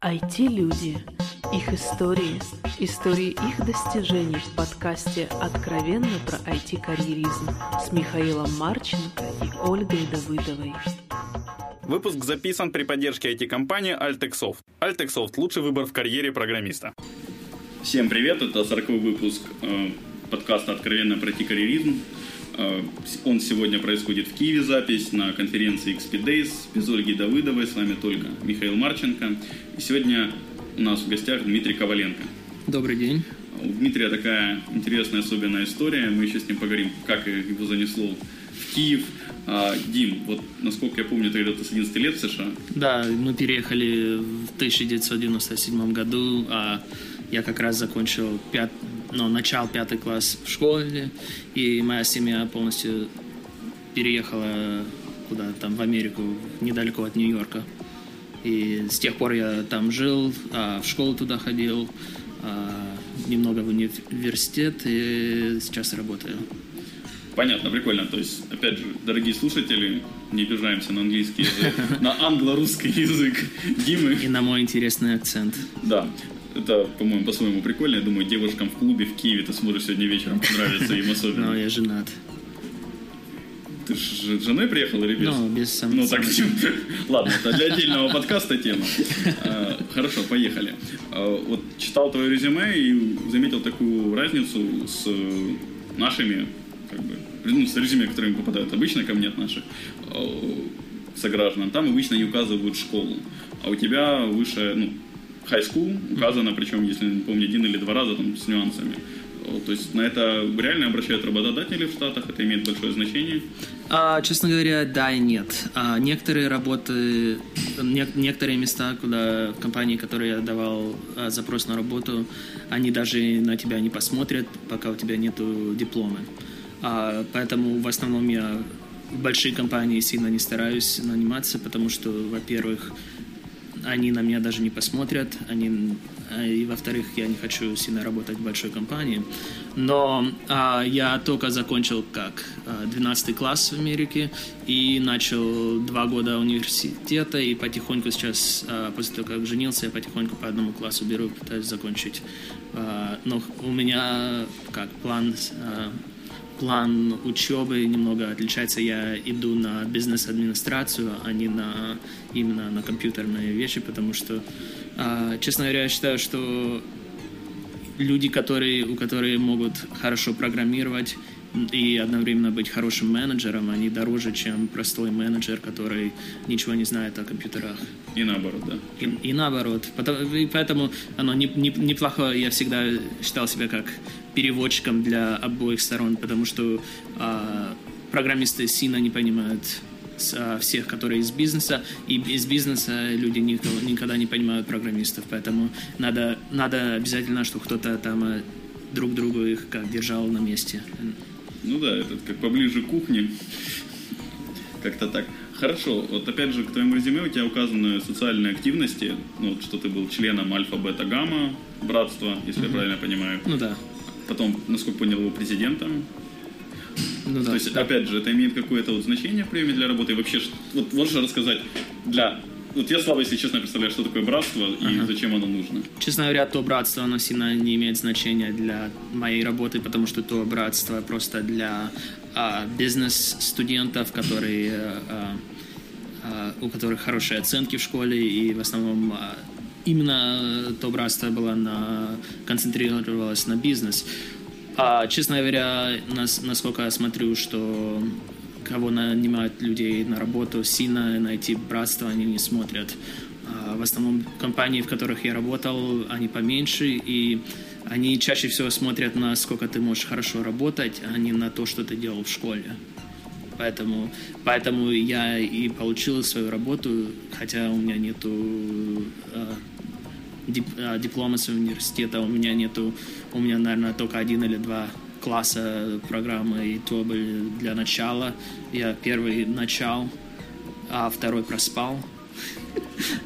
IT-люди. Их истории. Истории их достижений в подкасте «Откровенно про IT-карьеризм» с Михаилом Марченко и Ольгой Давыдовой. Выпуск записан при поддержке IT-компании Altexoft. Altexoft – лучший выбор в карьере программиста. Всем привет, это 40 выпуск э, подкаста «Откровенно про IT-карьеризм». Э, он сегодня происходит в Киеве, запись на конференции XP Days без Ольги Давыдовой. С вами только Михаил Марченко. И сегодня у нас в гостях Дмитрий Коваленко. Добрый день. У Дмитрия такая интересная, особенная история. Мы еще с ним поговорим, как его занесло в Киев. А, Дим, вот насколько я помню, ты где-то с 11 лет в США. Да, мы переехали в 1997 году, а я как раз закончил пят... ну, начал пятый класс в школе, и моя семья полностью переехала куда там в Америку, недалеко от Нью-Йорка. И с тех пор я там жил, а в школу туда ходил, а немного в университет и сейчас работаю. Понятно, прикольно. То есть, опять же, дорогие слушатели, не обижаемся на английский язык, на англо-русский язык Димы. И на мой интересный акцент. Да. Это, по-моему, по-своему прикольно. Я думаю, девушкам в клубе в Киеве ты сможешь сегодня вечером понравиться им особенно. Но я женат. Ты с женой приехал или без? Ну, без сам... Ну, так, ладно, это для отдельного подкаста тема. А, хорошо, поехали. А, вот читал твое резюме и заметил такую разницу с нашими, как бы, ну, с резюме, которыми попадают обычно ко мне от наших а, сограждан. Там обычно не указывают школу. А у тебя выше, ну, high school указано, причем, если не помню, один или два раза там с нюансами. То есть на это реально обращают работодатели в Штатах, это имеет большое значение? А, честно говоря, да и нет. А, некоторые работы, не, некоторые места, куда компании, которые я давал а, запрос на работу, они даже на тебя не посмотрят, пока у тебя нету диплома. А, поэтому в основном я в большие компании сильно не стараюсь наниматься, потому что, во-первых, они на меня даже не посмотрят, они, и во-вторых, я не хочу сильно работать в большой компании. Но а, я только закончил как 12 класс в Америке и начал два года университета, и потихоньку сейчас, а, после того, как женился, я потихоньку по одному классу беру, пытаюсь закончить. А, но у меня как план а, план учебы немного отличается. Я иду на бизнес-администрацию, а не на именно на компьютерные вещи, потому что, а, честно говоря, я считаю, что люди, которые, у которых могут хорошо программировать и одновременно быть хорошим менеджером, они дороже, чем простой менеджер, который ничего не знает о компьютерах. И наоборот, да. И, и наоборот. и поэтому оно не, не, неплохо, я всегда считал себя как переводчиком для обоих сторон, потому что а, программисты сильно не понимают а, всех, которые из бизнеса, и из бизнеса люди никого, никогда не понимают программистов, поэтому надо, надо обязательно, чтобы кто-то там а, друг другу их как держал на месте. Ну да, это как поближе к кухне. Как-то так. Хорошо, вот опять же к твоему резюме у тебя указаны социальные активности, ну, вот, что ты был членом альфа-бета-гамма братства, если mm-hmm. я правильно понимаю. Ну да. Потом, насколько понял, его президентом. Ну, да, То есть, да. опять же, это имеет какое-то вот значение в приеме для работы? И вообще, вот можешь рассказать для вот я слабо, если честно, представляю, что такое братство и ага. зачем оно нужно. Честно говоря, то братство, оно сильно не имеет значения для моей работы, потому что то братство просто для а, бизнес-студентов, которые, а, а, у которых хорошие оценки в школе, и в основном а, именно то братство было на, концентрировалось на бизнес. А, честно говоря, нас, насколько я смотрю, что кого нанимают людей на работу, сильно найти братство они не смотрят. А, в основном компании, в которых я работал, они поменьше, и они чаще всего смотрят на сколько ты можешь хорошо работать, а не на то, что ты делал в школе. Поэтому, поэтому я и получил свою работу, хотя у меня нету э, э, диплома с университета, у меня нету, у меня, наверное, только один или два класса программы, и то были для начала. Я первый начал, а второй проспал.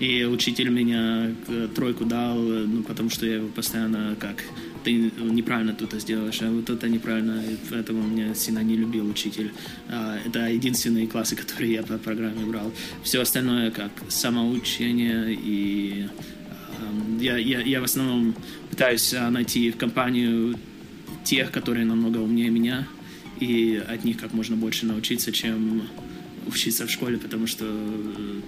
И учитель меня тройку дал, ну, потому что я его постоянно как ты неправильно тут сделаешь, а вот это неправильно, поэтому меня сильно не любил учитель. А, это единственные классы, которые я по программе брал. Все остальное как самоучение и я, я, я в основном пытаюсь а, найти в компанию тех, которые намного умнее меня, и от них как можно больше научиться, чем учиться в школе, потому что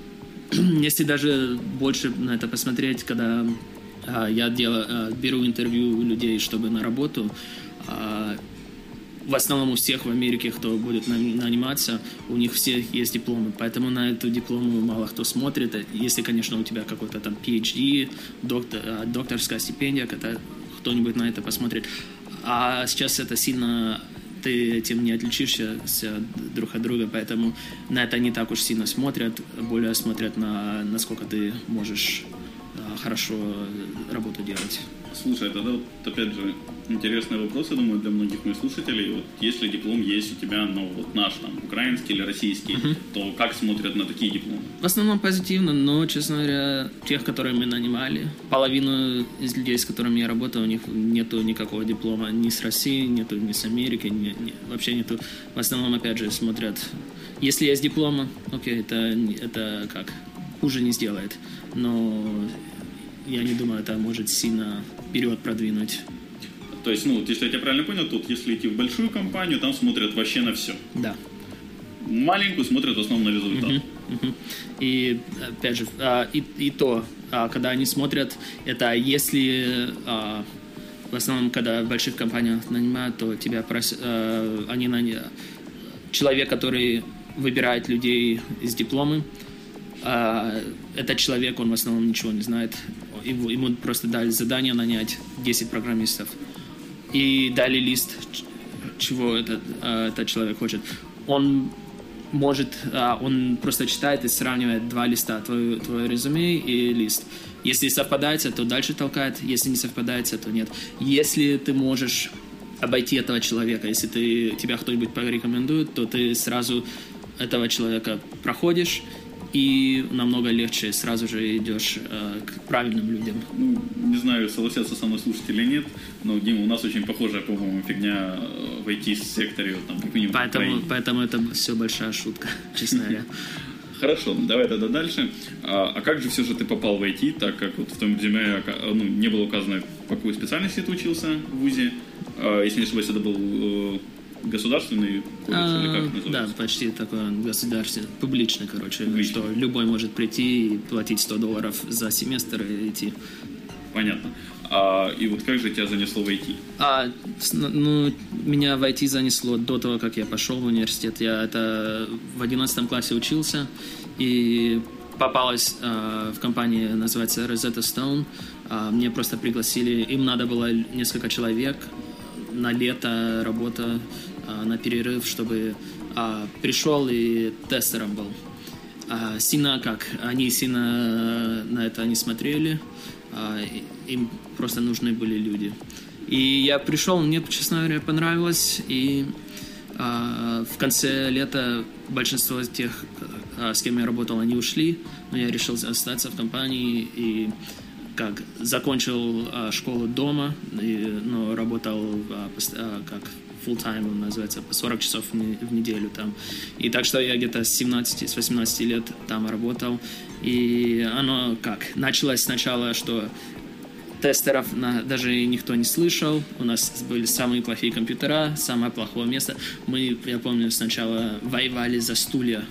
если даже больше на это посмотреть, когда а, я делаю, беру интервью у людей, чтобы на работу, а, в основном у всех в Америке, кто будет наниматься, у них все есть дипломы, поэтому на эту диплому мало кто смотрит. Если, конечно, у тебя какой-то там PhD, доктор, докторская стипендия, когда кто-нибудь на это посмотрит. А сейчас это сильно ты этим не отличишься друг от друга, поэтому на это не так уж сильно смотрят, более смотрят на насколько ты можешь хорошо работу делать. Слушай, тогда вот опять же интересный вопрос, я думаю, для многих моих слушателей. Вот если диплом есть у тебя, ну вот наш там, украинский или российский, uh-huh. то как смотрят на такие дипломы? В основном позитивно, но, честно говоря, тех, которые мы нанимали, половину из людей, с которыми я работал, у них нету никакого диплома ни с России, нету ни с Америки, ни, ни, вообще нету. В основном, опять же, смотрят, если есть диплома, окей, это, это как, хуже не сделает. Но я не думаю, это может сильно вперед продвинуть. То есть, ну, если я тебя правильно понял, тут если идти в большую компанию, там смотрят вообще на все. Да. Маленькую смотрят в основном на результат. Uh-huh, uh-huh. И, опять же, а, и, и то, а, когда они смотрят, это если а, в основном, когда в больших компаниях нанимают, то тебя просят, они на человек, который выбирает людей с дипломом, этот человек, он в основном ничего не знает ему, ему просто дали задание нанять 10 программистов и дали лист, чего этот, а, этот человек хочет. Он может, а, он просто читает и сравнивает два листа, твое, твое резюме и лист. Если совпадается, то дальше толкает, если не совпадается, то нет. Если ты можешь обойти этого человека, если ты, тебя кто-нибудь порекомендует, то ты сразу этого человека проходишь, и намного легче сразу же идешь э, к правильным людям. Ну, не знаю, согласятся со мной слушатели или нет, но, Дима, у нас очень похожая, по-моему, фигня э, в IT-секторе. Там, как минимум, поэтому, поэтому это все большая шутка, честно говоря. Хорошо, давай тогда дальше. А, а как же все же ты попал в IT, так как вот в том резюме ну, не было указано, по какой специальности ты учился в ВУЗе? А, если не ошибаюсь, это был э, государственный а, или как называется? Да, почти такой государственный, публичный, короче, Публичный. что любой может прийти и платить 100 долларов за семестр и идти. Понятно. А, и вот как же тебя занесло в IT? А, ну, меня в IT занесло до того, как я пошел в университет. Я это в 11 классе учился и попалась э, в компании, называется Rosetta Stone. Э, мне просто пригласили, им надо было несколько человек на лето работа а, на перерыв, чтобы а, пришел и тестером был. А, сильно как, они сильно на это не смотрели, а, им просто нужны были люди. И я пришел, мне, честно говоря, понравилось, и в конце лета большинство тех, а, с кем я работал, они ушли, но я решил остаться в компании и как закончил школу дома, и, но работал как full time называется, по 40 часов в неделю там. И так что я где-то с 17, с 18 лет там работал. И оно как, началось сначала, что тестеров на, даже никто не слышал. У нас были самые плохие компьютера, самое плохое место. Мы, я помню, сначала воевали за стулья,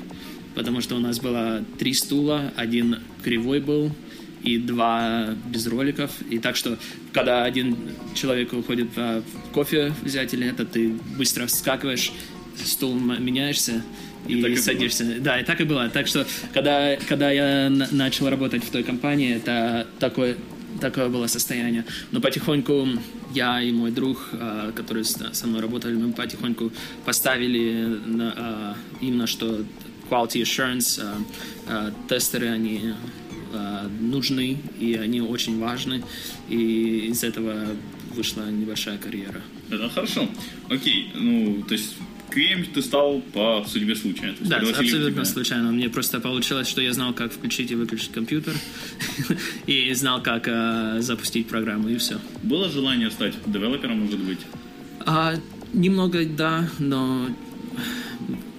потому что у нас было три стула, один кривой был, и два без роликов. И так что, когда один человек уходит в кофе взять или это, ты быстро вскакиваешь, стул меняешься и, и садишься. Было. Да, и так и было. Так что, когда, когда я начал работать в той компании, это такое, такое было состояние. Но потихоньку я и мой друг, а, который со мной работали, мы потихоньку поставили на, а, именно что quality assurance, а, тестеры, они Э, нужны, и они очень важны, и из этого вышла небольшая карьера. Это хорошо. Окей, ну, то есть QM ты стал по судьбе случая. да, абсолютно случайно. Мне просто получилось, что я знал, как включить и выключить компьютер, и знал, как э, запустить программу, и все. Было желание стать девелопером, может быть? А, немного, да, но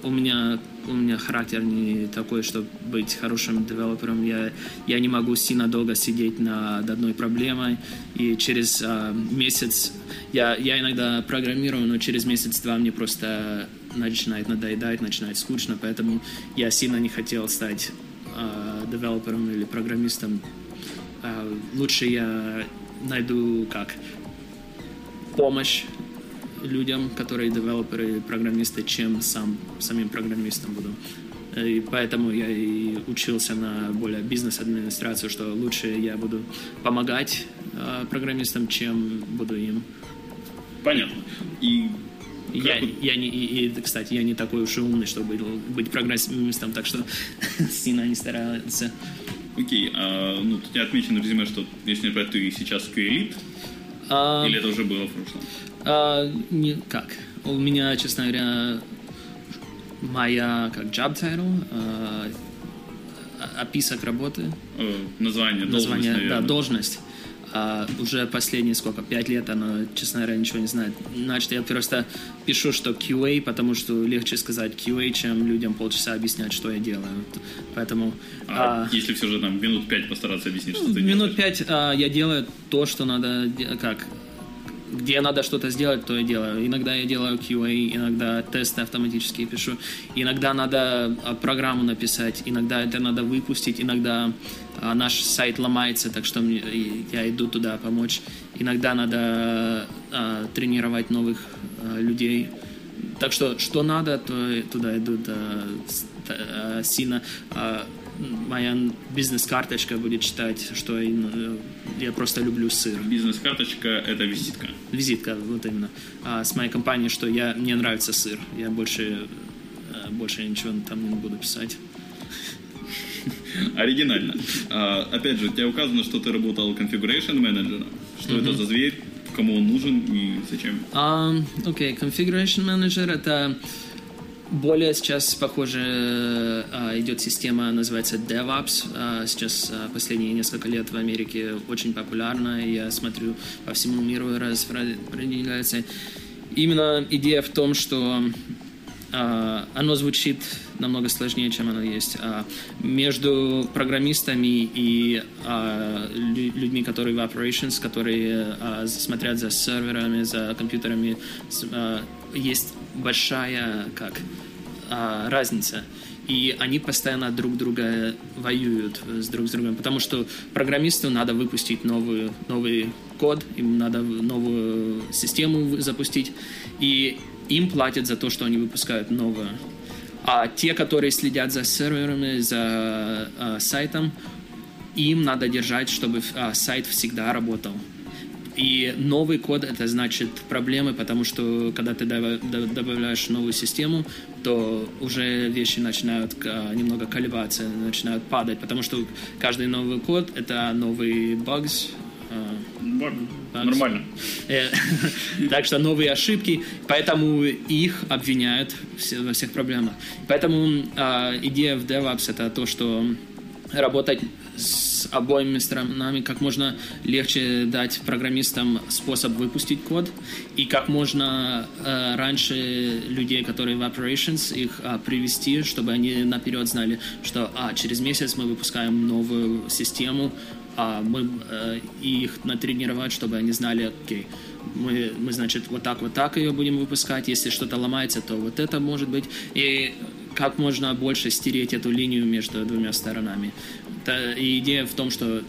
у меня у меня характер не такой, чтобы быть хорошим девелопером. Я, я не могу сильно долго сидеть над одной проблемой. И через а, месяц... Я, я иногда программирую, но через месяц-два мне просто начинает надоедать, начинает скучно. Поэтому я сильно не хотел стать а, девелопером или программистом. А, лучше я найду как помощь людям, которые девелоперы, программисты, чем сам самим программистом буду. И поэтому я и учился на более бизнес-администрацию, что лучше я буду помогать э, программистам, чем буду им. Понятно. И я, я не, и, и, кстати, я не такой уж и умный, чтобы быть программистом, так что сильно не старался. Окей, а, ну, тут отмечено в резюме, что, если не ты сейчас QA-лид, а, или это уже было в прошлом? А, не, как? У меня, честно говоря, моя как job title, а, описок работы. Э, название, название должность, Да, должность. А уже последние сколько, пять лет она, честно говоря, ничего не знает. Значит, я просто пишу, что QA, потому что легче сказать QA, чем людям полчаса объяснять, что я делаю. Поэтому... А, а если все же там минут пять постараться объяснить, что ты Минут пять а, я делаю то, что надо, как, где надо что-то сделать, то я делаю. Иногда я делаю QA, иногда тесты автоматически пишу, иногда надо а, программу написать, иногда это надо выпустить, иногда а, наш сайт ломается, так что я иду туда помочь. Иногда надо а, тренировать новых людей. Так что что надо, то туда идут сильно. Моя бизнес-карточка будет читать, что ну, я просто люблю сыр. Бизнес-карточка – это визитка? Визитка, вот именно. А с моей компанией, что я, мне нравится сыр. Я больше, э, больше ничего там не буду писать. Оригинально. А, опять же, у тебя указано, что ты работал configuration менеджером. Что это за зверь, кому он нужен и зачем? Окей, um, okay. configuration manager это более сейчас, похоже, а, идет система, называется DevOps. А, сейчас а, последние несколько лет в Америке очень популярна. Я смотрю по всему миру распределяется. Именно идея в том, что оно звучит намного сложнее, чем оно есть. Между программистами и людьми, которые в operations, которые смотрят за серверами, за компьютерами, есть большая как а, разница. И они постоянно друг друга воюют с друг с другом, потому что программисту надо выпустить новый, новый код, им надо новую систему запустить, и им платят за то, что они выпускают новое. А те, которые следят за серверами, за а, сайтом, им надо держать, чтобы а, сайт всегда работал. И новый код это значит проблемы, потому что когда ты добавляешь новую систему, то уже вещи начинают немного колебаться, начинают падать, потому что каждый новый код это новый bugs, Баг. Нормально. Э, так что новые ошибки, поэтому их обвиняют во всех проблемах. Поэтому а, идея в DevOps это то, что работать с обоими сторонами, как можно легче дать программистам способ выпустить код, и как можно э, раньше людей, которые в operations, их э, привести, чтобы они наперед знали, что а, через месяц мы выпускаем новую систему, а мы э, их натренировать, чтобы они знали, окей, мы, мы, значит, вот так, вот так ее будем выпускать, если что-то ломается, то вот это может быть, и как можно больше стереть эту линию между двумя сторонами. И идея в том, что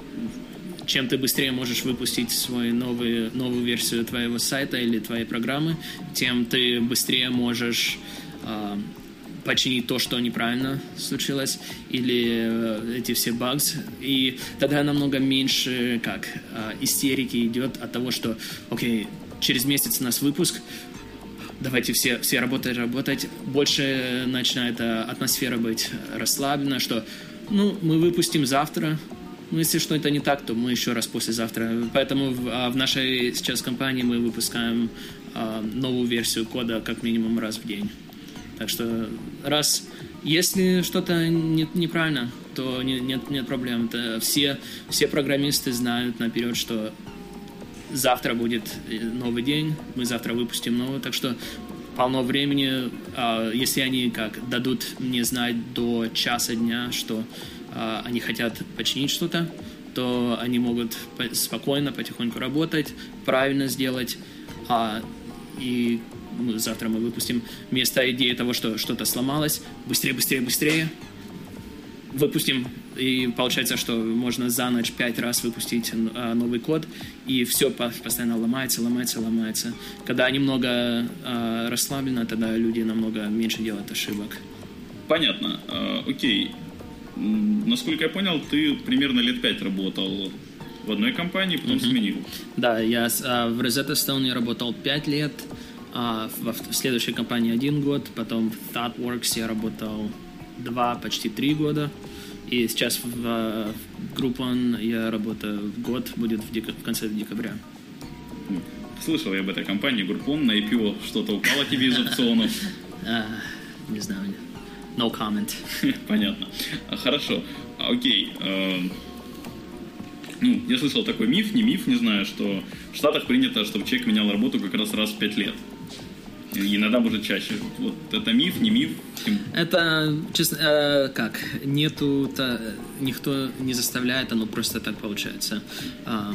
чем ты быстрее можешь выпустить свою новую, новую версию твоего сайта или твоей программы, тем ты быстрее можешь э, починить то, что неправильно случилось, или э, эти все багс. И тогда намного меньше как э, истерики идет от того, что, окей, через месяц у нас выпуск, давайте все, все работать, работать. Больше начинает э, атмосфера быть расслаблена, что ну, мы выпустим завтра. Ну, если что-то не так, то мы еще раз послезавтра. Поэтому в, а в нашей сейчас компании мы выпускаем а, новую версию кода как минимум раз в день. Так что раз, если что-то не, неправильно, то не, нет, нет проблем. Это все, все программисты знают наперед, что завтра будет новый день, мы завтра выпустим новую, так что полно времени, а, если они как дадут мне знать до часа дня, что а, они хотят починить что-то, то они могут спокойно, потихоньку работать, правильно сделать, а, и завтра мы выпустим вместо идеи того, что что-то сломалось, быстрее, быстрее, быстрее, выпустим, и получается, что можно за ночь пять раз выпустить а, новый код, и все постоянно ломается, ломается, ломается. Когда немного а, расслаблено, тогда люди намного меньше делают ошибок. Понятно. А, окей. Насколько я понял, ты примерно лет пять работал в одной компании, потом mm-hmm. сменил. Да, я в Rosetta Stone работал пять лет, а в следующей компании один год, потом в ThoughtWorks я работал два, почти три года. И сейчас в, в Groupon я работаю год, будет в, дек... в конце декабря. Слышал я об этой компании Groupon, на IPO что-то упало тебе из опционов? А, не знаю. No comment. Понятно. Хорошо. Окей. Эм, ну, я слышал такой миф, не миф, не знаю, что в Штатах принято, чтобы человек менял работу как раз раз в пять лет. Иногда может чаще. Вот это миф, не миф? Это, честно, э, как, нету, то, никто не заставляет, оно просто так получается. Э,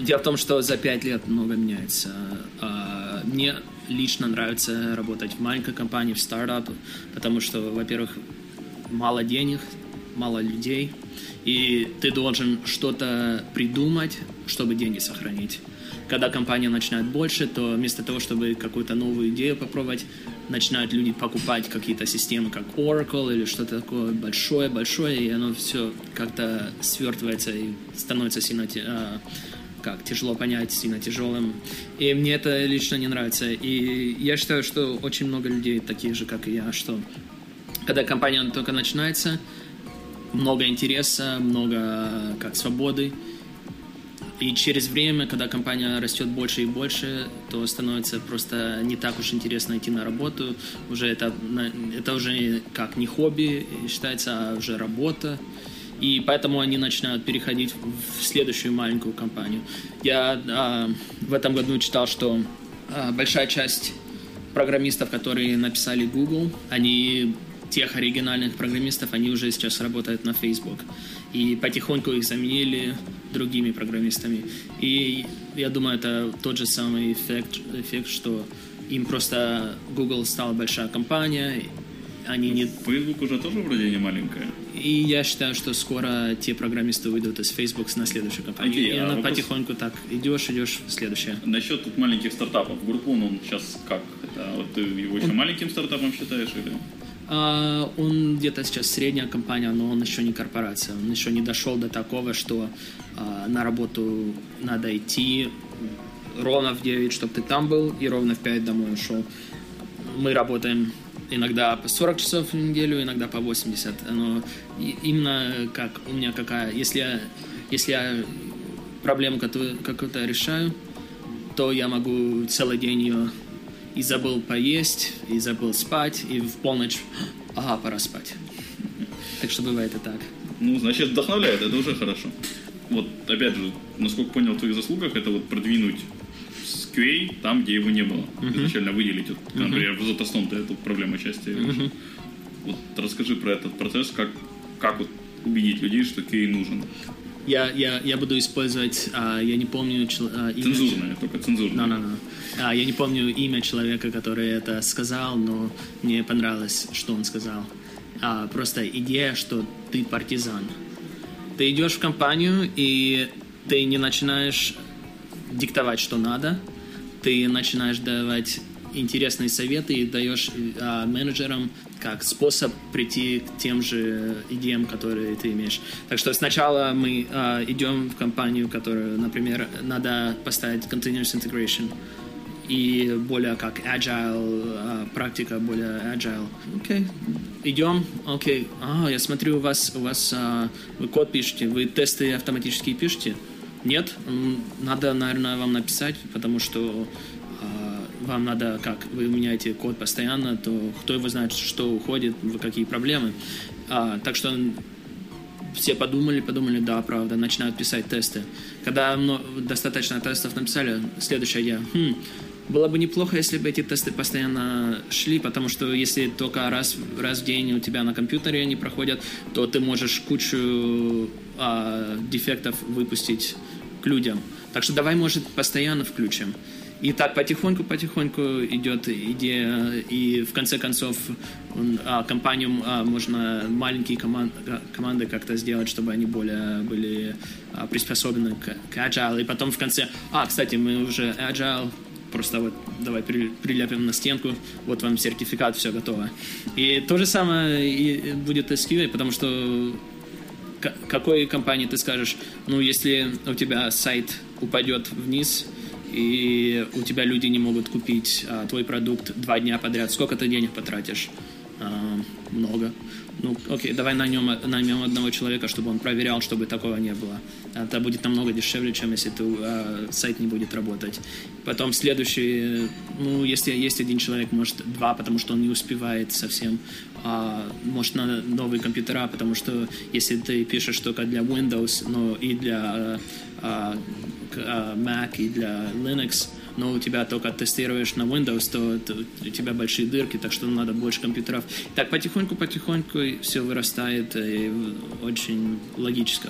дело в том, что за пять лет много меняется. Э, мне лично нравится работать в маленькой компании, в стартап, потому что, во-первых, мало денег, мало людей, и ты должен что-то придумать, чтобы деньги сохранить когда компания начинает больше, то вместо того, чтобы какую-то новую идею попробовать, начинают люди покупать какие-то системы, как Oracle или что-то такое большое-большое, и оно все как-то свертывается и становится сильно а, как тяжело понять, сильно тяжелым. И мне это лично не нравится. И я считаю, что очень много людей таких же, как и я, что когда компания только начинается, много интереса, много как свободы, и через время, когда компания растет больше и больше, то становится просто не так уж интересно идти на работу. Уже это, это уже как не хобби считается, а уже работа. И поэтому они начинают переходить в следующую маленькую компанию. Я а, в этом году читал, что а, большая часть программистов, которые написали Google, они тех оригинальных программистов, они уже сейчас работают на Facebook. И потихоньку их заменили другими программистами. И я думаю, это тот же самый эффект, эффект что им просто Google стала большая компания, они не... Facebook уже тоже вроде не маленькая. И я считаю, что скоро те программисты выйдут из Facebook на следующую компанию. Okay, и а она вопрос... потихоньку так идешь, идешь в следующее. Насчет тут маленьких стартапов. Группон, он сейчас как? Это, вот ты его еще он... маленьким стартапом считаешь или? Uh, он где-то сейчас средняя компания, но он еще не корпорация. Он еще не дошел до такого, что uh, на работу надо идти ровно в 9, чтобы ты там был, и ровно в 5 домой ушел. Мы работаем иногда по 40 часов в неделю, иногда по 80. Но именно как у меня какая... Если я, если я проблему какую-то решаю, то я могу целый день ее и забыл поесть, и забыл спать, и в полночь, ага, пора спать. Так что бывает и так. Ну, значит, вдохновляет, это уже хорошо. Вот, опять же, насколько понял в твоих заслугах, это вот продвинуть QA там, где его не было. Uh-huh. Изначально выделить, вот, uh-huh. например, в Zotastone эту проблему части. Uh-huh. Вот расскажи про этот процесс, как, как вот убедить людей, что QA нужен. Я, я, я буду использовать, а, я не помню... А, имя... Цензурное, только цензурное. No, no, no. А, я не помню имя человека, который это сказал, но мне понравилось, что он сказал. А, просто идея, что ты партизан. Ты идешь в компанию, и ты не начинаешь диктовать, что надо, ты начинаешь давать интересные советы и даешь а, менеджерам как способ прийти к тем же идеям, которые ты имеешь. Так что сначала мы а, идем в компанию, которую, например, надо поставить continuous integration и более как agile, а, практика более agile. Окей, okay. идем, окей, okay. а, я смотрю, у вас, у вас а, вы код пишете, вы тесты автоматически пишете? Нет, надо, наверное, вам написать, потому что вам надо, как вы меняете код постоянно, то кто его знает, что уходит, какие проблемы. А, так что все подумали, подумали, да, правда, начинают писать тесты. Когда достаточно тестов написали, следующая идея, хм, было бы неплохо, если бы эти тесты постоянно шли, потому что если только раз, раз в день у тебя на компьютере они проходят, то ты можешь кучу а, дефектов выпустить к людям. Так что давай, может, постоянно включим. И так потихоньку-потихоньку идет идея, и в конце концов а, компанию а, можно маленькие команд, команды как-то сделать, чтобы они более были а, приспособлены к, agile. И потом в конце, а, кстати, мы уже agile, просто вот давай при, прилепим на стенку, вот вам сертификат, все готово. И то же самое и будет с QA, потому что какой компании ты скажешь, ну, если у тебя сайт упадет вниз, и у тебя люди не могут купить а, твой продукт два дня подряд, сколько ты денег потратишь? А, много. Ну, окей, давай наймем, наймем одного человека, чтобы он проверял, чтобы такого не было. Это будет намного дешевле, чем если ты, э, сайт не будет работать. Потом следующий, ну, если есть один человек, может два, потому что он не успевает совсем. А, может на новые компьютера, потому что если ты пишешь только для Windows, но и для э, э, Mac, и для Linux, но у тебя только тестируешь на Windows, то, то у тебя большие дырки, так что надо больше компьютеров. Так потихоньку-потихоньку все вырастает, и очень логически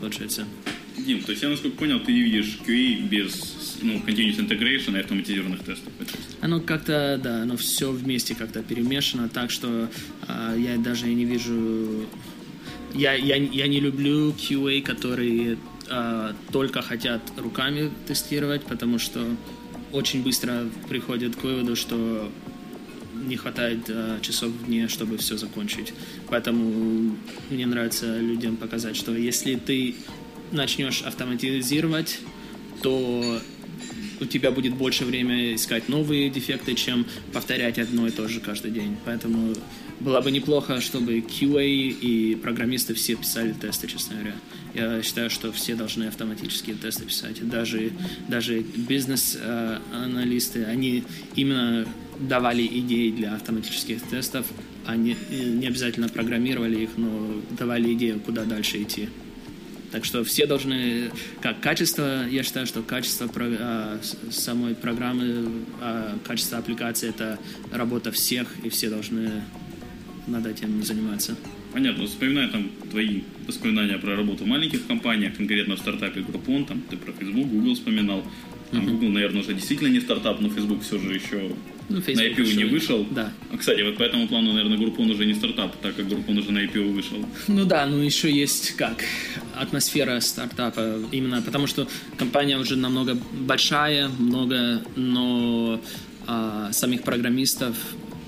получается. Дим, то есть я, насколько понял, ты видишь QA без ну, continuous integration и автоматизированных тестов? Оно как-то, да, оно все вместе как-то перемешано, так что э, я даже не вижу... Я, я, я не люблю QA, которые э, только хотят руками тестировать, потому что очень быстро приходят к выводу, что не хватает э, часов в дне, чтобы все закончить. Поэтому мне нравится людям показать, что если ты начнешь автоматизировать, то у тебя будет больше времени искать новые дефекты, чем повторять одно и то же каждый день. Поэтому было бы неплохо, чтобы QA и программисты все писали тесты, честно говоря. Я считаю, что все должны автоматические тесты писать. Даже, даже бизнес-аналисты, они именно давали идеи для автоматических тестов, они не обязательно программировали их, но давали идею, куда дальше идти. Так что все должны, как качество, я считаю, что качество а, самой программы, а, качество аппликации это работа всех, и все должны над этим заниматься. Понятно. Вспоминаю там твои воспоминания про работу в маленьких компаниях, конкретно в стартапе Groupon, там ты про Facebook, Google вспоминал. Там uh-huh. Google, наверное, уже действительно не стартап, но Facebook все же еще ну, на IPO еще... не вышел. Да. А, кстати, вот по этому плану, наверное, Groupon уже не стартап, так как Groupon уже на IPO вышел. Ну да, ну еще есть как атмосфера стартапа, именно потому что компания уже намного большая, много, но а, самих программистов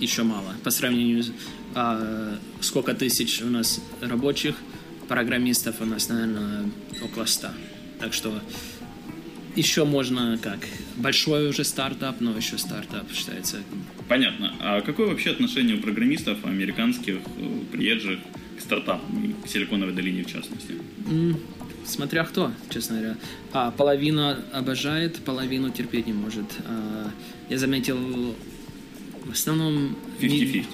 еще мало по сравнению с а, сколько тысяч у нас рабочих, программистов у нас, наверное, около 100. Так что еще можно как большой уже стартап, но еще стартап считается. Понятно. А какое вообще отношение у программистов американских, э, приезжих к стартапам к Силиконовой долине в частности? Mm, смотря кто, честно говоря. А, половина обожает, половину терпеть не может. А, я заметил в основном... 50-50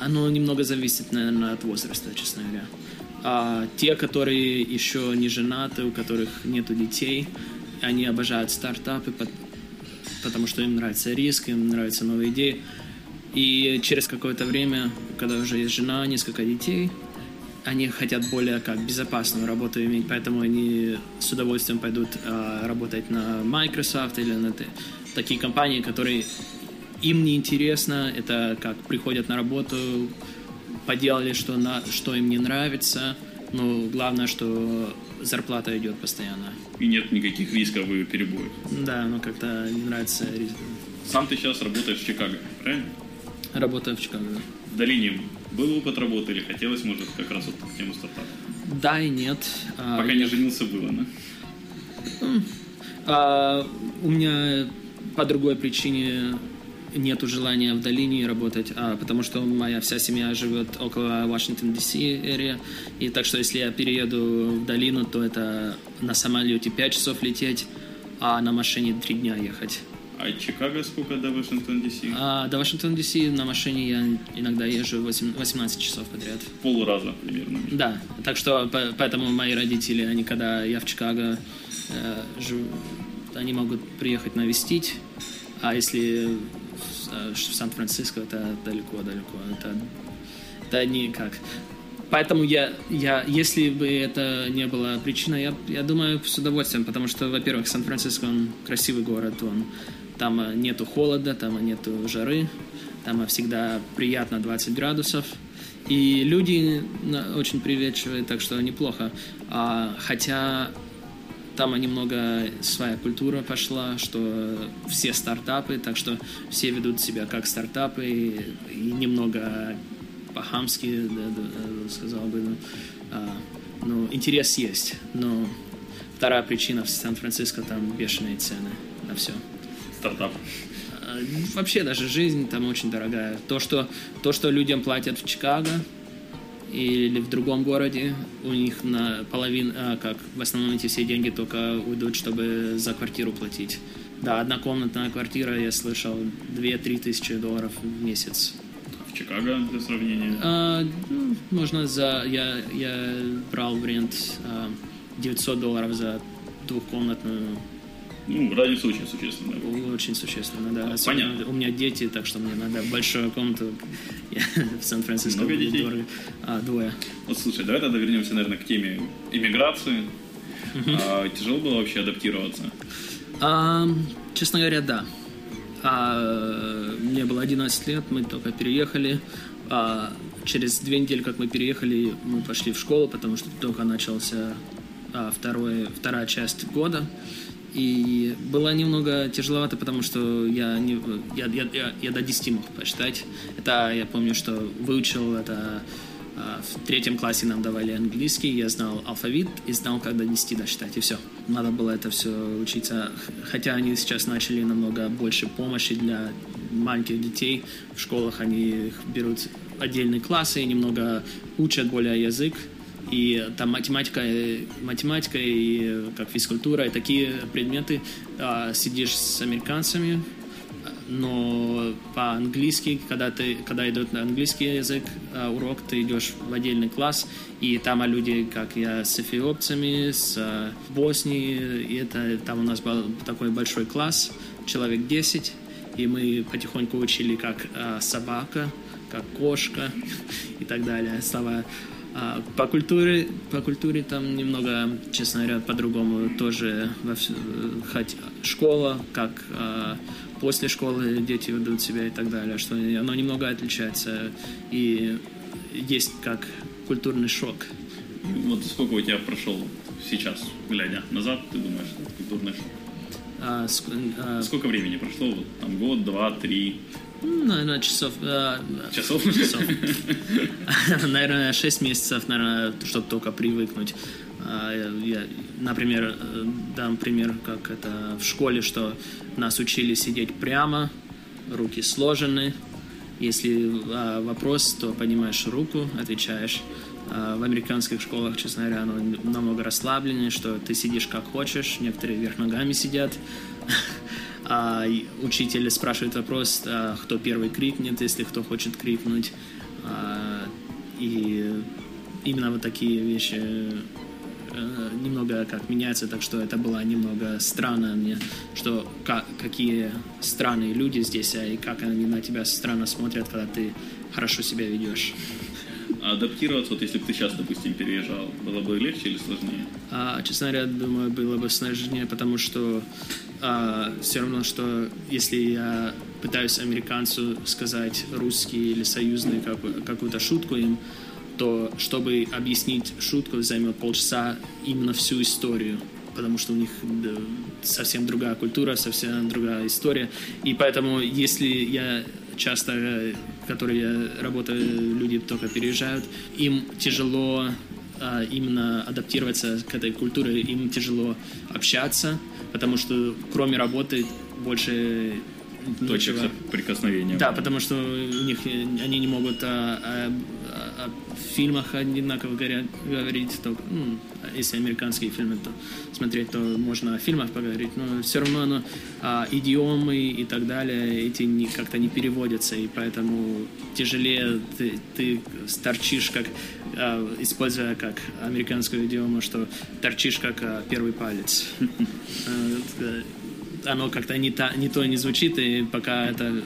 оно немного зависит, наверное, от возраста, честно говоря. А те, которые еще не женаты, у которых нету детей, они обожают стартапы, потому что им нравится риск, им нравятся новые идеи. И через какое-то время, когда уже есть жена, несколько детей, они хотят более как безопасную работу иметь, поэтому они с удовольствием пойдут а, работать на Microsoft или на такие компании, которые им не интересно, это как приходят на работу, поделали, что, на, что им не нравится, но главное, что зарплата идет постоянно. И нет никаких рисков и перебоев. Да, но как-то не нравится риск. Сам ты сейчас работаешь в Чикаго, правильно? Работаю в Чикаго. В долине был опыт работы или хотелось, может, как раз вот тему стартапа? Да и нет. А, Пока я... не женился, было, да? А, у меня по другой причине нету желания в долине работать, а, потому что моя вся семья живет около Вашингтон, Д.С. и так что если я перееду в долину, то это на самолете 5 часов лететь, а на машине 3 дня ехать. А Чикаго сколько до Вашингтон, Д.С.? А, до Вашингтон, Д.С. на машине я иногда езжу 8, 18 часов подряд. Полраза примерно. Да, так что поэтому мои родители, они когда я в Чикаго э, живу, они могут приехать навестить, а если в, в Сан-Франциско, это далеко-далеко. Это, это никак. Поэтому я, я, если бы это не было причиной, я, я думаю, с удовольствием, потому что, во-первых, Сан-Франциско, он красивый город, он, там нету холода, там нету жары, там всегда приятно 20 градусов, и люди очень приветливые, так что неплохо. А, хотя там немного своя культура пошла, что все стартапы, так что все ведут себя как стартапы, и немного по-хамски, да, да, сказал бы. Ну, а, ну, интерес есть, но вторая причина в Сан-Франциско там бешеные цены на все. Стартап. А, вообще даже жизнь там очень дорогая. То, что, то, что людям платят в Чикаго или в другом городе, у них на половину, а, как в основном эти все деньги только уйдут, чтобы за квартиру платить. Да, однокомнатная квартира, я слышал, 2-3 тысячи долларов в месяц. Чикаго для сравнения? А, ну, можно за... Я, я брал вариант а, 900 долларов за двухкомнатную ну, разница очень существенная. Очень существенно, да. Особенно Понятно. У меня дети, так что мне надо большую комнату в Сан-Франциско. Много детей? Дорого. А, двое. Вот слушай, давай тогда вернемся, наверное, к теме иммиграции. А, тяжело было вообще адаптироваться? А, честно говоря, да. А, мне было 11 лет, мы только переехали. А, через две недели, как мы переехали, мы пошли в школу, потому что только начался а, второй, вторая часть года. И было немного тяжеловато, потому что я, не, я, я, я, я до 10 мог посчитать. Это я помню, что выучил это а, в третьем классе нам давали английский, я знал алфавит и знал, как до 10 досчитать, и все. Надо было это все учиться. Хотя они сейчас начали намного больше помощи для маленьких детей. В школах они берут отдельные классы и немного учат более язык. И там математика, математика и как физкультура, и такие предметы. А, сидишь с американцами, но по-английски, когда, ты, когда идет на английский язык э, урок, ты идешь в отдельный класс, и там люди, как я, с эфиопцами, с э, Боснии, и это, там у нас был такой большой класс, человек 10, и мы потихоньку учили, как э, собака, как кошка и так далее, слова. А по культуре, по культуре там немного, честно говоря, по-другому тоже. Хоть школа, как после школы дети ведут себя и так далее, что оно немного отличается. И есть как культурный шок. Вот сколько у тебя прошел сейчас, глядя назад, ты думаешь, культурный шок? А, ск, а, сколько времени прошло? Вот, там год, два, три? Наверное, часов... Э, часов? Часов. наверное, шесть месяцев, наверное, чтобы только привыкнуть. А, я, например, дам пример, как это в школе, что нас учили сидеть прямо, руки сложены. Если а, вопрос, то поднимаешь руку, отвечаешь. А, в американских школах, честно говоря, оно намного расслабленнее, что ты сидишь как хочешь, некоторые вверх ногами сидят. А учитель спрашивает вопрос, а, кто первый крикнет, если кто хочет крикнуть. А, и именно вот такие вещи Э, немного как меняется, так что это было немного странно мне, что как, какие странные люди здесь, а и как они на тебя странно смотрят, когда ты хорошо себя ведешь. А адаптироваться, вот если бы ты сейчас, допустим, переезжал, было бы легче или сложнее? А, честно говоря, думаю, было бы сложнее, потому что а, все равно, что если я пытаюсь американцу сказать русский или союзный какую-то шутку им, то чтобы объяснить шутку займет полчаса именно всю историю потому что у них совсем другая культура, совсем другая история. И поэтому, если я часто, которые я работаю, люди только переезжают, им тяжело а, именно адаптироваться к этой культуре, им тяжело общаться, потому что кроме работы больше точек прикосновения. Да, потому что у них они не могут а, а, в фильмах одинаково говорят, говорить, то, ну, если американские фильмы то смотреть, то можно о фильмах поговорить, но все равно оно, а, идиомы и так далее, эти не, как-то не переводятся, и поэтому тяжелее ты, ты торчишь, как, а, используя как американскую идиому, что торчишь как а, первый палец. Оно как-то не, та, не то не звучит, и пока это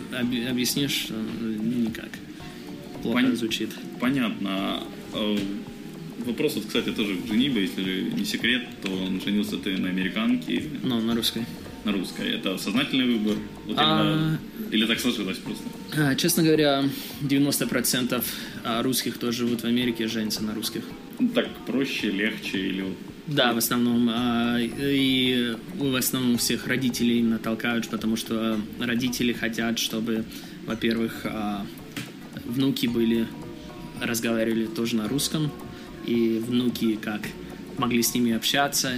объяснишь, никак. Плохо Пон... звучит. Понятно. А, вопрос, вот, кстати, тоже к женибе, если не секрет, то он женился ты на американке. Ну, на русской. На русской. Это сознательный выбор? Вот а... Или так сложилось просто? А, честно говоря, 90% а, русских, кто живут в Америке, женятся на русских. Так проще, легче или да, в основном. А, и в основном всех родителей именно толкают, потому что родители хотят, чтобы, во-первых, а, внуки были, разговаривали тоже на русском, и внуки как могли с ними общаться,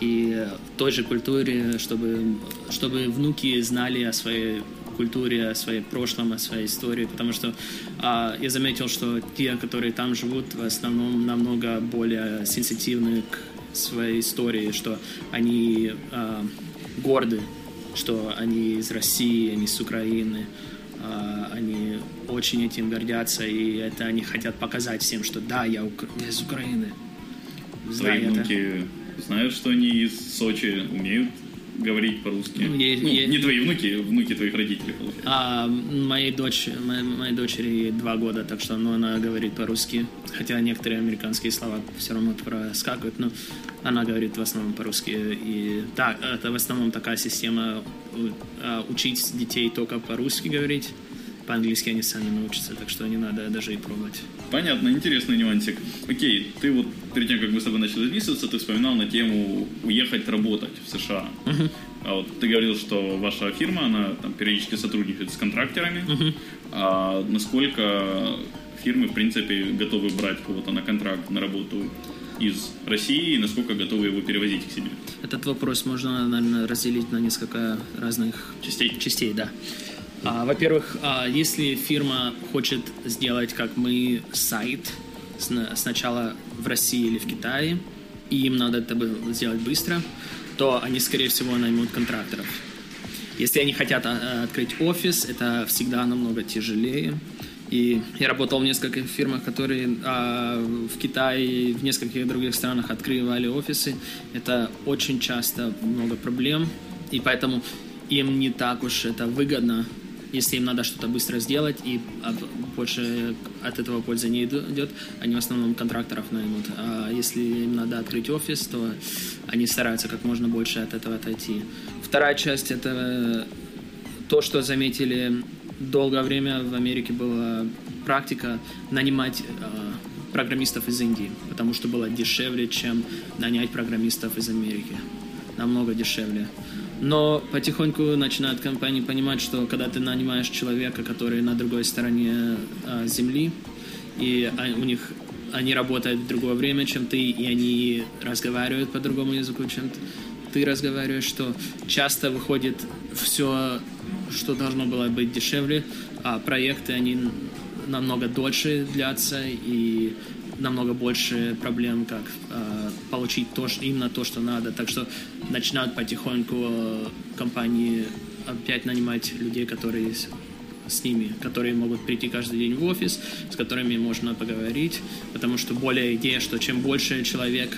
и в той же культуре, чтобы, чтобы внуки знали о своей культуре, о своей прошлом, о своей истории, потому что а, я заметил, что те, которые там живут, в основном намного более сенситивны к своей истории, что они а, горды, что они из России, они с Украины, а, они очень этим гордятся, и это они хотят показать всем, что да, я, ук... я из Украины. Твои внуки знают, что они из Сочи умеют говорить по-русски? Ну, я, ну, я... Не твои внуки, внуки твоих родителей, получается. А, моей, дочь, моей, моей дочери два года, так что ну, она говорит по-русски. Хотя некоторые американские слова все равно проскакивают, но она говорит в основном по-русски. И да, это в основном такая система а, учить детей только по-русски говорить по-английски они сами научатся, так что не надо даже и пробовать. Понятно, интересный нюансик. Окей, ты вот перед тем, как мы с тобой начали записываться, ты вспоминал на тему уехать работать в США. Uh-huh. А вот ты говорил, что ваша фирма, она там периодически сотрудничает с контрактерами. Uh-huh. А насколько фирмы, в принципе, готовы брать кого-то на контракт, на работу из России и насколько готовы его перевозить к себе? Этот вопрос можно, наверное, разделить на несколько разных частей. Частей, да. А, во-первых, а, если фирма хочет сделать, как мы, сайт сначала в России или в Китае, и им надо это сделать быстро, то они, скорее всего, наймут контракторов. Если они хотят а, открыть офис, это всегда намного тяжелее. И я работал в нескольких фирмах, которые а, в Китае и в нескольких других странах открывали офисы. Это очень часто много проблем, и поэтому им не так уж это выгодно если им надо что-то быстро сделать и больше от этого пользы не идет, они в основном контракторов наймут. А если им надо открыть офис, то они стараются как можно больше от этого отойти. Вторая часть — это то, что заметили долгое время в Америке была практика нанимать а, программистов из Индии, потому что было дешевле, чем нанять программистов из Америки. Намного дешевле. Но потихоньку начинают компании понимать, что когда ты нанимаешь человека, который на другой стороне а, земли, и а, у них они работают в другое время, чем ты, и они разговаривают по другому языку, чем ты разговариваешь, что часто выходит все, что должно было быть дешевле, а проекты, они намного дольше длятся, и намного больше проблем, как э, получить то, что, именно то, что надо. Так что начинают потихоньку э, компании опять нанимать людей, которые с, ними, которые могут прийти каждый день в офис, с которыми можно поговорить, потому что более идея, что чем больше человек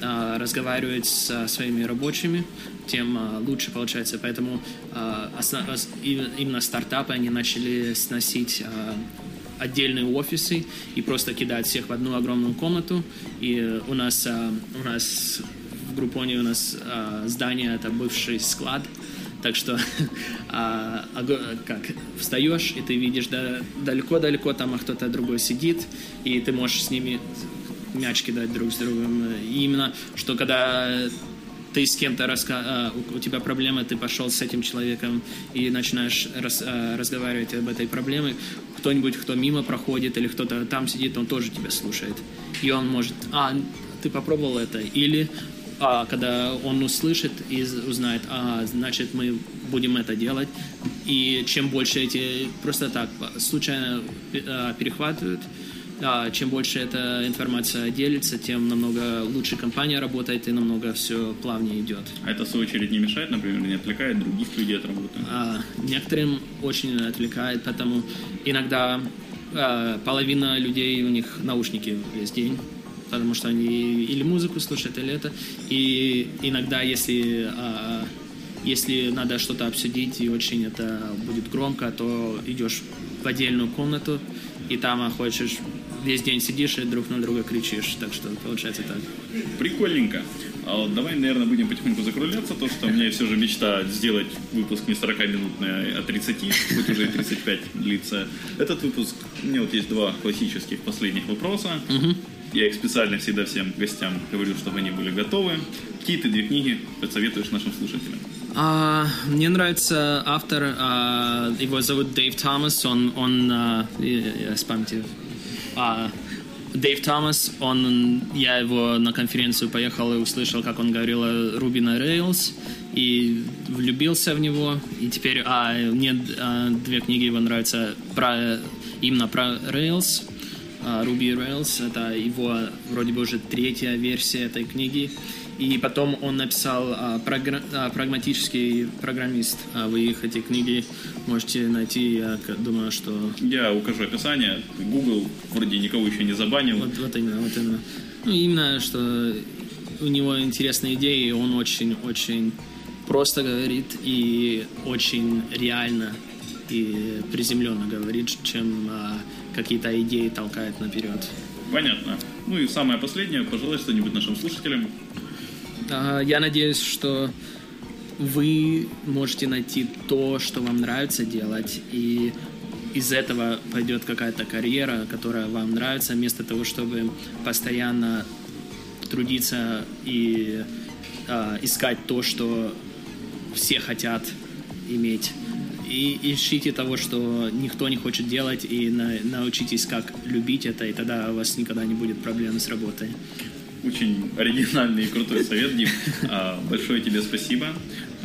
э, разговаривает со своими рабочими, тем э, лучше получается. Поэтому э, основ, именно стартапы они начали сносить э, отдельные офисы и просто кидать всех в одну огромную комнату. И у нас, а, у нас в Группоне у нас а, здание это бывший склад, так что а, как встаешь и ты видишь да, далеко-далеко там кто-то другой сидит и ты можешь с ними мяч кидать друг с другом. И именно что когда ты с кем-то раска... у тебя проблема, ты пошел с этим человеком и начинаешь рас... разговаривать об этой проблеме, кто-нибудь, кто мимо проходит, или кто-то там сидит, он тоже тебя слушает. И он может, а, ты попробовал это, или а, когда он услышит и узнает, а, значит, мы будем это делать. И чем больше эти просто так случайно а, перехватывают, чем больше эта информация делится, тем намного лучше компания работает и намного все плавнее идет. А это, в свою очередь, не мешает, например, не отвлекает других людей от работы? А, некоторым очень отвлекает, поэтому иногда а, половина людей, у них наушники весь день, потому что они или музыку слушают, или это. И иногда, если а, если надо что-то обсудить и очень это будет громко, то идешь в отдельную комнату и там хочешь весь день сидишь и друг на друга кричишь. Так что получается так. Прикольненько. А вот давай, наверное, будем потихоньку закругляться. То, что у меня все же мечта сделать выпуск не 40-минутный, а 30, хоть уже и 35 длится. Этот выпуск, у меня вот есть два классических последних вопроса. Угу. Я их специально всегда всем гостям говорю, чтобы они были готовы. Какие ты две книги посоветуешь нашим слушателям? А, мне нравится автор, а, его зовут Дэйв Томас, он, он а, я, я с памяти а, Дэйв Томас, он, я его на конференцию поехал и услышал, как он говорил о Ruby на Rails, и влюбился в него. И теперь, а, мне а, две книги его нравятся про, именно про Rails, Ruby Rails, это его вроде бы уже третья версия этой книги. И потом он написал а, програ... а, «Прагматический программист». А вы их, эти книги, можете найти, я думаю, что... Я укажу описание. Google вроде никого еще не забанил. Вот, вот именно, вот именно. Ну, именно, что у него интересные идеи, он очень-очень просто говорит и очень реально и приземленно говорит, чем а, какие-то идеи толкает наперед. Понятно. Ну и самое последнее, пожалуй, что-нибудь нашим слушателям. Я надеюсь, что вы можете найти то, что вам нравится делать, и из этого пойдет какая-то карьера, которая вам нравится, вместо того, чтобы постоянно трудиться и э, искать то, что все хотят иметь. И ищите того, что никто не хочет делать, и на, научитесь, как любить это, и тогда у вас никогда не будет проблем с работой. Очень оригинальный и крутой совет, Дим. А, большое тебе спасибо.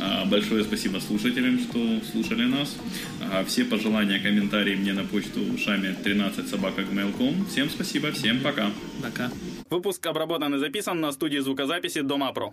А, большое спасибо слушателям, что слушали нас. А, все пожелания, комментарии мне на почту шами 13 собака Всем спасибо, всем пока. Пока. Выпуск обработан и записан на студии звукозаписи Дома Про.